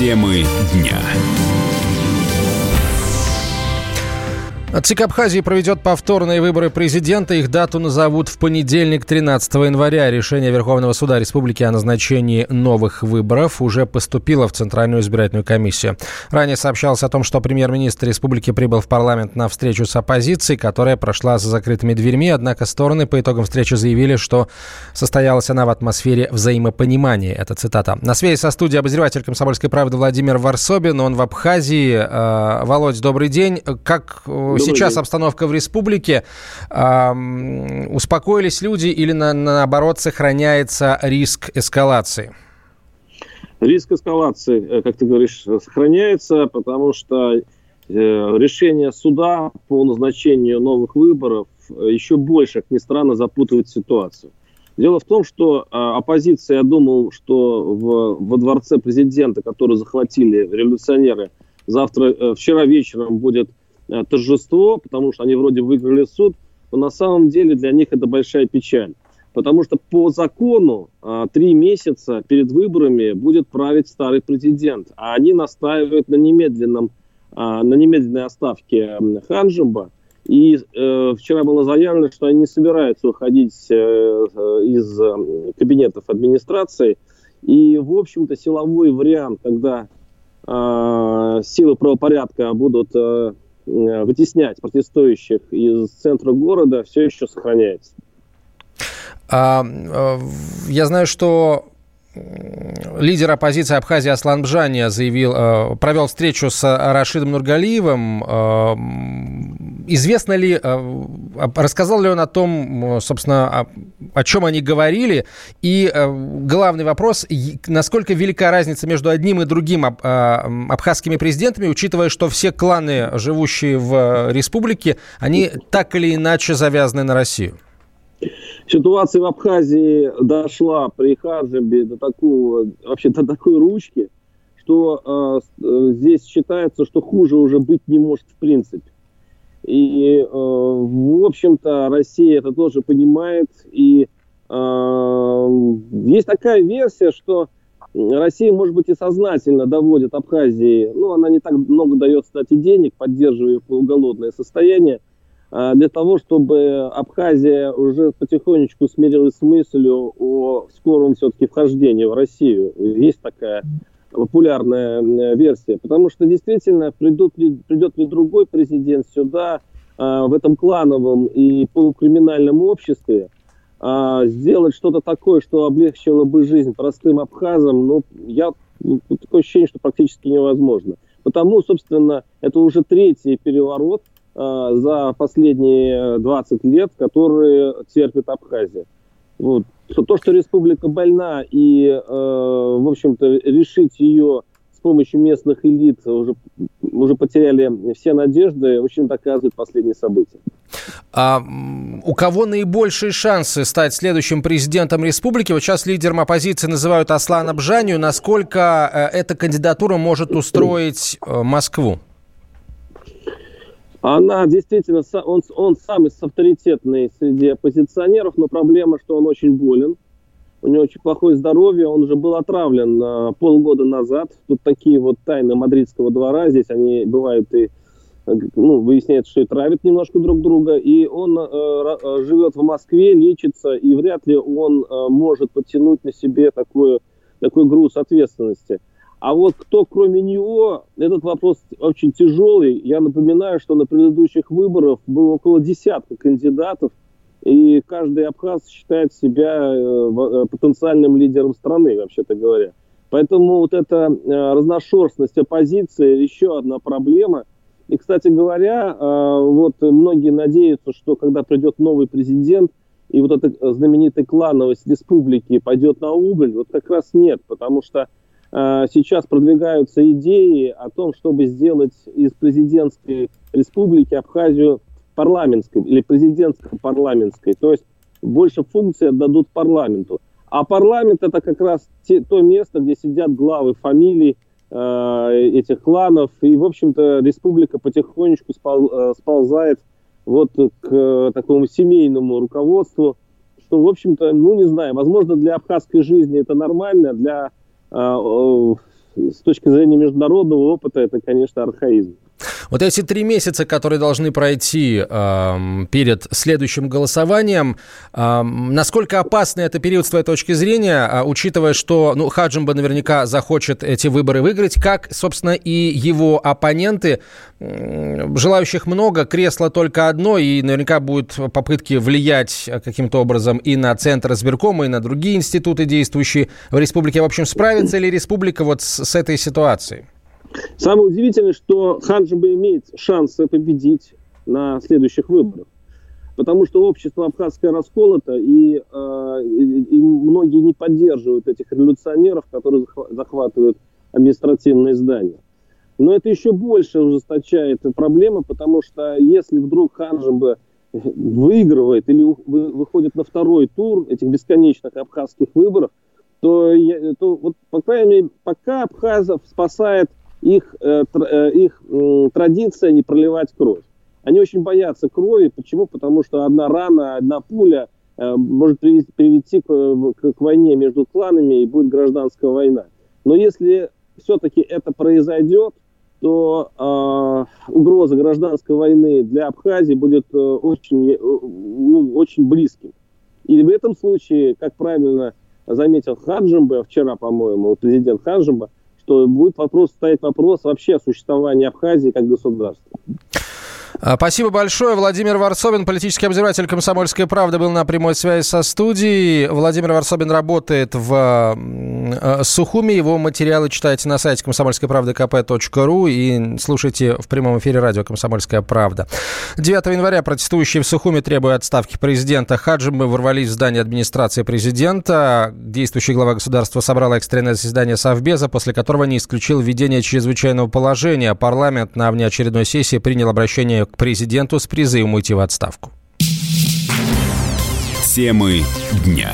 Темы дня. ЦИК Абхазии проведет повторные выборы президента. Их дату назовут в понедельник, 13 января. Решение Верховного суда Республики о назначении новых выборов уже поступило в Центральную избирательную комиссию. Ранее сообщалось о том, что премьер-министр республики прибыл в парламент на встречу с оппозицией, которая прошла за закрытыми дверьми. Однако стороны по итогам встречи заявили, что состоялась она в атмосфере взаимопонимания. Это цитата. На связи со студией обозреватель «Комсомольской правды» Владимир Варсобин. Он в Абхазии. Э, Володь, добрый день. Как э, сейчас день. обстановка в республике? Э, успокоились люди или на, наоборот сохраняется риск эскалации? Риск эскалации, э, как ты говоришь, сохраняется, потому что э, решение суда по назначению новых выборов э, еще больше, как ни странно, запутывает ситуацию. Дело в том, что оппозиция, я думал, что в, во дворце президента, который захватили революционеры, завтра, вчера вечером будет Э, торжество, потому что они вроде выиграли суд, но на самом деле для них это большая печаль. Потому что по закону э, три месяца перед выборами будет править старый президент, а они настаивают на немедленном э, на немедленной оставке Ханжимба. И э, вчера было заявлено, что они не собираются уходить э, из э, кабинетов администрации. И, в общем-то, силовой вариант, когда э, силы правопорядка будут э, Э, вытеснять протестующих из центра города все еще сохраняется. А, э, я знаю, что лидер оппозиции Абхазии Аслан Бжания заявил, э, провел встречу с Рашидом Нургалиевым. Известно ли, рассказал ли он о том, собственно, о, чем они говорили? И главный вопрос, насколько велика разница между одним и другим абхазскими президентами, учитывая, что все кланы, живущие в республике, они так или иначе завязаны на Россию? Ситуация в Абхазии дошла при Харжебе до такого, вообще до такой ручки, что э, здесь считается, что хуже уже быть не может в принципе. И, э, в общем-то, Россия это тоже понимает. И э, есть такая версия, что Россия, может быть, и сознательно доводит Абхазии, ну, она не так много дает, кстати, денег, поддерживая полуголодное состояние, а, для того, чтобы Абхазия уже потихонечку смирилась с мыслью о скором все-таки вхождении в Россию. Есть такая популярная версия. Потому что действительно придут ли, придет ли другой президент сюда, а, в этом клановом и полукриминальном обществе, а, сделать что-то такое, что облегчило бы жизнь простым абхазам, ну, я, ну, такое ощущение, что практически невозможно. Потому, собственно, это уже третий переворот – Э, за последние 20 лет, которые терпит Абхазия. Вот. То, что республика больна и, э, в общем-то, решить ее с помощью местных элит уже, уже потеряли все надежды, очень доказывает последние события. А у кого наибольшие шансы стать следующим президентом республики? Вот сейчас лидером оппозиции называют Аслана Бжанию. Насколько э, эта кандидатура может устроить Москву? Она действительно, он, он самый авторитетный среди оппозиционеров, но проблема, что он очень болен. У него очень плохое здоровье, он уже был отравлен а, полгода назад. Тут такие вот тайны мадридского двора, здесь они бывают и ну, выясняется, что и травят немножко друг друга, и он э, э, живет в Москве, лечится, и вряд ли он э, может подтянуть на себе такой, такой груз ответственности. А вот кто кроме него, этот вопрос очень тяжелый. Я напоминаю, что на предыдущих выборах было около десятка кандидатов, и каждый абхаз считает себя э, э, потенциальным лидером страны, вообще-то говоря. Поэтому вот эта э, разношерстность оппозиции еще одна проблема. И, кстати говоря, вот многие надеются, что когда придет новый президент, и вот эта знаменитая клановость республики пойдет на убыль, вот как раз нет, потому что сейчас продвигаются идеи о том, чтобы сделать из президентской республики Абхазию парламентской или президентско-парламентской. То есть больше функций отдадут парламенту. А парламент это как раз те, то место, где сидят главы фамилий э, этих кланов. И, в общем-то, республика потихонечку спол, э, сползает вот к э, такому семейному руководству, что, в общем-то, ну, не знаю, возможно, для абхазской жизни это нормально, для с точки зрения международного опыта это, конечно, архаизм. Вот эти три месяца, которые должны пройти э, перед следующим голосованием, э, насколько опасный это период с твоей точки зрения, э, учитывая, что ну, Хаджимба наверняка захочет эти выборы выиграть, как, собственно, и его оппоненты, э, желающих много, кресло только одно, и наверняка будут попытки влиять каким-то образом и на Центр избиркома, и на другие институты, действующие в республике. В общем, справится ли республика вот с, с этой ситуацией? Самое удивительное, что Ханджиба имеет шанс победить на следующих выборах. Потому что общество абхазское расколото, и, э, и многие не поддерживают этих революционеров, которые захватывают административные здания. Но это еще больше ужесточает проблемы, потому что если вдруг Ханджиба выигрывает или выходит на второй тур этих бесконечных абхазских выборов, то, то вот, по крайней мере, пока Абхазов спасает их, э, э, их традиция не проливать кровь. Они очень боятся крови. Почему? Потому что одна рана, одна пуля э, может привести, привести к, к, к войне между кланами и будет гражданская война. Но если все-таки это произойдет, то э, угроза гражданской войны для Абхазии будет э, очень, э, ну, очень близким. И в этом случае, как правильно заметил Хаджимба, вчера, по-моему, президент Хаджимба, будет вопрос, стоять вопрос вообще о существовании Абхазии как государства. А, спасибо большое. Владимир Варсобин, политический обозреватель «Комсомольской правды», был на прямой связи со студией. Владимир Варсобин работает в э, Сухуми. Его материалы читайте на сайте комсомольской правды kp.ру и слушайте в прямом эфире радио «Комсомольская правда». 9 января протестующие в Сухуми, требуя отставки президента Хаджимы, ворвались в здание администрации президента. Действующий глава государства собрал экстренное заседание Совбеза, после которого не исключил введение чрезвычайного положения. Парламент на внеочередной сессии принял обращение к президенту с призывом уйти в отставку. Темы дня.